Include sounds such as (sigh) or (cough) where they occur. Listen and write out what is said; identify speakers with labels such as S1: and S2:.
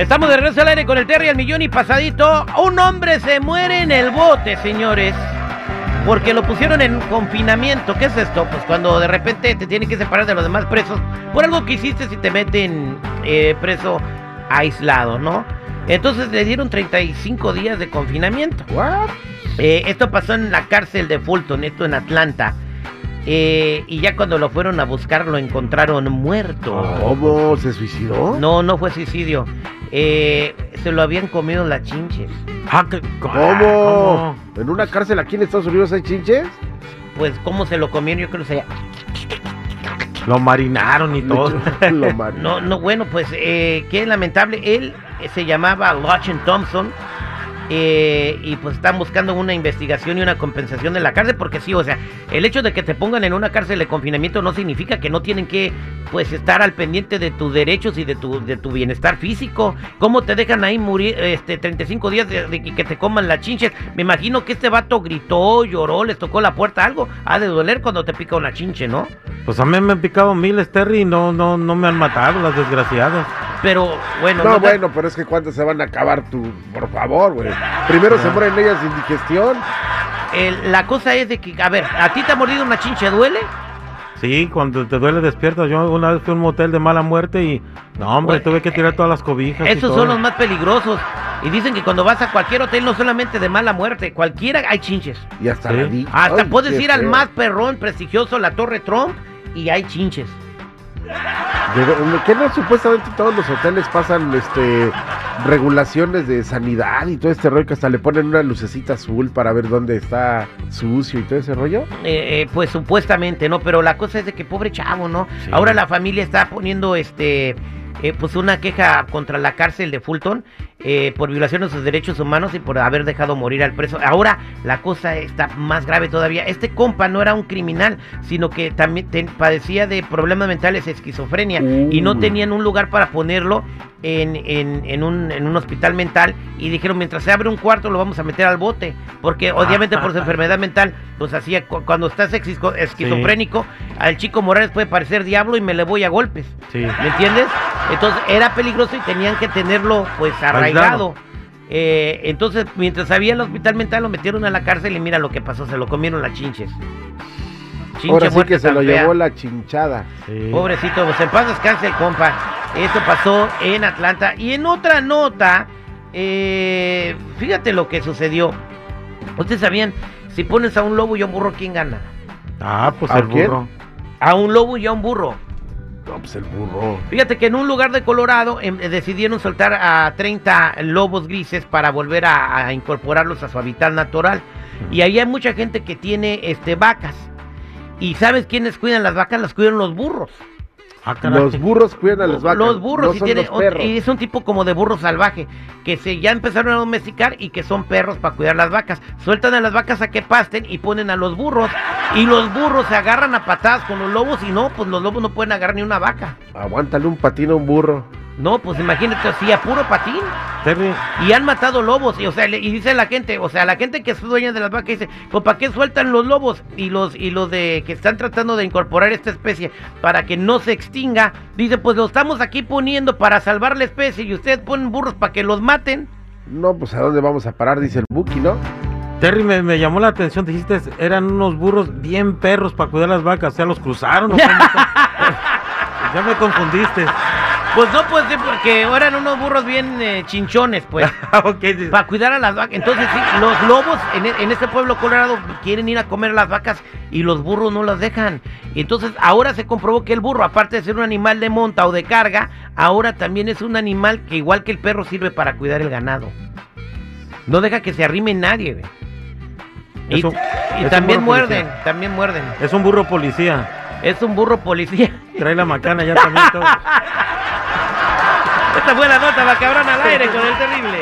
S1: Estamos de regreso al aire con el Terry al millón y pasadito. Un hombre se muere en el bote, señores. Porque lo pusieron en confinamiento. ¿Qué es esto? Pues cuando de repente te tienen que separar de los demás presos por algo que hiciste si te meten eh, preso aislado, ¿no? Entonces le dieron 35 días de confinamiento.
S2: ¿What?
S1: Eh, esto pasó en la cárcel de Fulton, esto en Atlanta. Eh, y ya cuando lo fueron a buscar lo encontraron muerto.
S2: ¿Cómo? ¿Se suicidó?
S1: No, no fue suicidio. Eh, se lo habían comido las chinches.
S3: Ah, ¿qué-
S2: ¿Cómo? ¿En una cárcel aquí en Estados Unidos hay chinches?
S1: Pues, ¿cómo se lo comieron? Yo creo que se...
S3: Lo marinaron y todo. (laughs)
S2: Lo mar-
S1: No, no, bueno, pues, eh, qué lamentable. Él eh, se llamaba Lodgen Thompson. Eh, y pues están buscando una investigación y una compensación de la cárcel, porque sí, o sea, el hecho de que te pongan en una cárcel de confinamiento no significa que no tienen que, pues, estar al pendiente de tus derechos y de tu, de tu bienestar físico. ¿Cómo te dejan ahí morir, este, 35 días de, que te coman las chinches? Me imagino que este vato gritó, lloró, les tocó la puerta, algo. Ha de doler cuando te pica una chinche, ¿no?
S3: Pues a mí me han picado miles, Terry, y no, no, no me han matado las desgraciadas.
S1: Pero, bueno,
S2: No, bueno, pero es que cuántas se van a acabar tú, por favor, güey. Primero se mueren ellas sin digestión.
S1: El- la cosa es de que, a ver, ¿a ti te ha mordido una chinche? ¿Duele?
S3: Sí, cuando te duele despiertas. Yo una vez fui a un motel de mala muerte y... No, hombre,
S1: Bueno,
S3: tuve que tirar todas las cobijas y
S1: Esos
S3: todo.
S1: son los más peligrosos. Y dicen que cuando vas a cualquier hotel, no solamente de mala muerte, cualquiera hay chinches.
S2: Y hasta
S3: Sí.
S1: Hasta
S2: Ay,
S1: puedes ir al más perrón prestigioso, la Torre Trump, y hay chinches.
S2: ¿Qué no? Supuestamente todos los hoteles pasan este regulaciones de sanidad y todo este rollo que hasta le ponen una lucecita azul para ver dónde está sucio y todo ese rollo.
S1: Eh, eh, pues supuestamente, ¿no? Pero la cosa es de que pobre chavo, ¿no?
S3: Sí.
S1: Ahora la familia está poniendo este eh, pues una queja contra la cárcel de Fulton eh, por violación de sus derechos humanos y por haber dejado morir al preso. Ahora la cosa está más grave todavía. Este compa no era un criminal, sino que también padecía de problemas mentales, esquizofrenia, y no
S2: Uy.
S1: tenían un lugar para ponerlo en, en- en un, en un hospital mental. Y dijeron, mientras se abre un cuarto lo vamos a meter al bote, porque obviamente por su (laughs) enfermedad mental, pues hacía cu- cuando estás esquizo- esquizofrénico, al chico Morales puede parecer diablo y me le voy a golpes.
S3: Sí.
S1: ¿Me entiendes? Entonces era peligroso y tenían que tenerlo pues arraigado.
S3: Aislado.
S1: Eh, entonces, mientras había el hospital mental, lo metieron a la cárcel y mira lo que pasó, se lo comieron las chinches. Chinche
S2: Ahora sí que se lo
S1: fea.
S2: llevó la chinchada.
S3: sí.
S1: Pobrecito, pues en paz descanse el compa. Esto pasó en Atlanta. Y en otra nota, eh, fíjate lo que sucedió. Ustedes sabían, si pones a un lobo y a un burro, ¿quién gana?
S3: Ah, pues
S2: ¿A
S3: el
S2: quién?
S3: burro.
S1: A un lobo y a un burro.
S2: No, pues el burro.
S1: Fíjate que en un lugar de Colorado em, eh, decidieron soltar a 30 lobos grises para volver a, a incorporarlos a su hábitat natural. Y ahí hay mucha gente que tiene este vacas. ¿Y sabes quiénes cuidan las vacas? Las cuidan los burros.
S3: Ah.
S2: Los burros cuidan a las vacas.
S1: Los burros
S2: no
S1: y
S2: son
S1: tiene
S2: los perros.
S1: y es un tipo como de burro salvaje que se ya empezaron a domesticar y que son perros para cuidar las vacas. Sueltan a las vacas a que pasten y ponen a los burros y los burros se agarran a patadas con los lobos y no, pues los lobos no pueden agarrar ni una vaca.
S2: Aguántale un patín a un burro.
S1: No, pues imagínate así a puro patín.
S3: Terry,
S1: Y han matado lobos, y o sea, le- y dice la gente, o sea, la gente que es dueña de las vacas dice, pues ¿para qué sueltan los lobos? Y los, y los de que están tratando de incorporar esta especie para que no se extinga, dice, pues lo estamos aquí poniendo para salvar la especie y ustedes ponen burros para que los maten.
S2: No, pues a dónde vamos a parar, dice el Buki, ¿no?
S3: Terry, me, me llamó la atención. Dijiste, eran unos burros bien perros para cuidar las vacas. O sea, los cruzaron. ¿o (laughs) ya me confundiste.
S1: Pues no, pues sí, porque eran unos burros bien eh, chinchones, pues. (laughs)
S3: Ah, ok, sí.
S1: Para cuidar a las vacas. Entonces, sí, los lobos en, e- en este pueblo colorado quieren ir a comer las vacas y los burros no las dejan. Entonces, ahora se comprobó que el burro, aparte de ser un animal de monta o de carga, ahora también es un animal que, igual que el perro, sirve para cuidar el ganado. No deja que se arrime nadie, güey. Y,
S3: un-
S1: y también muerden,
S3: policía.
S1: también muerden.
S3: Es un burro policía.
S1: Es un burro policía.
S3: Trae la macana ya también. todo. (laughs)
S1: Esta fue la nota, cabrón al aire con el terrible.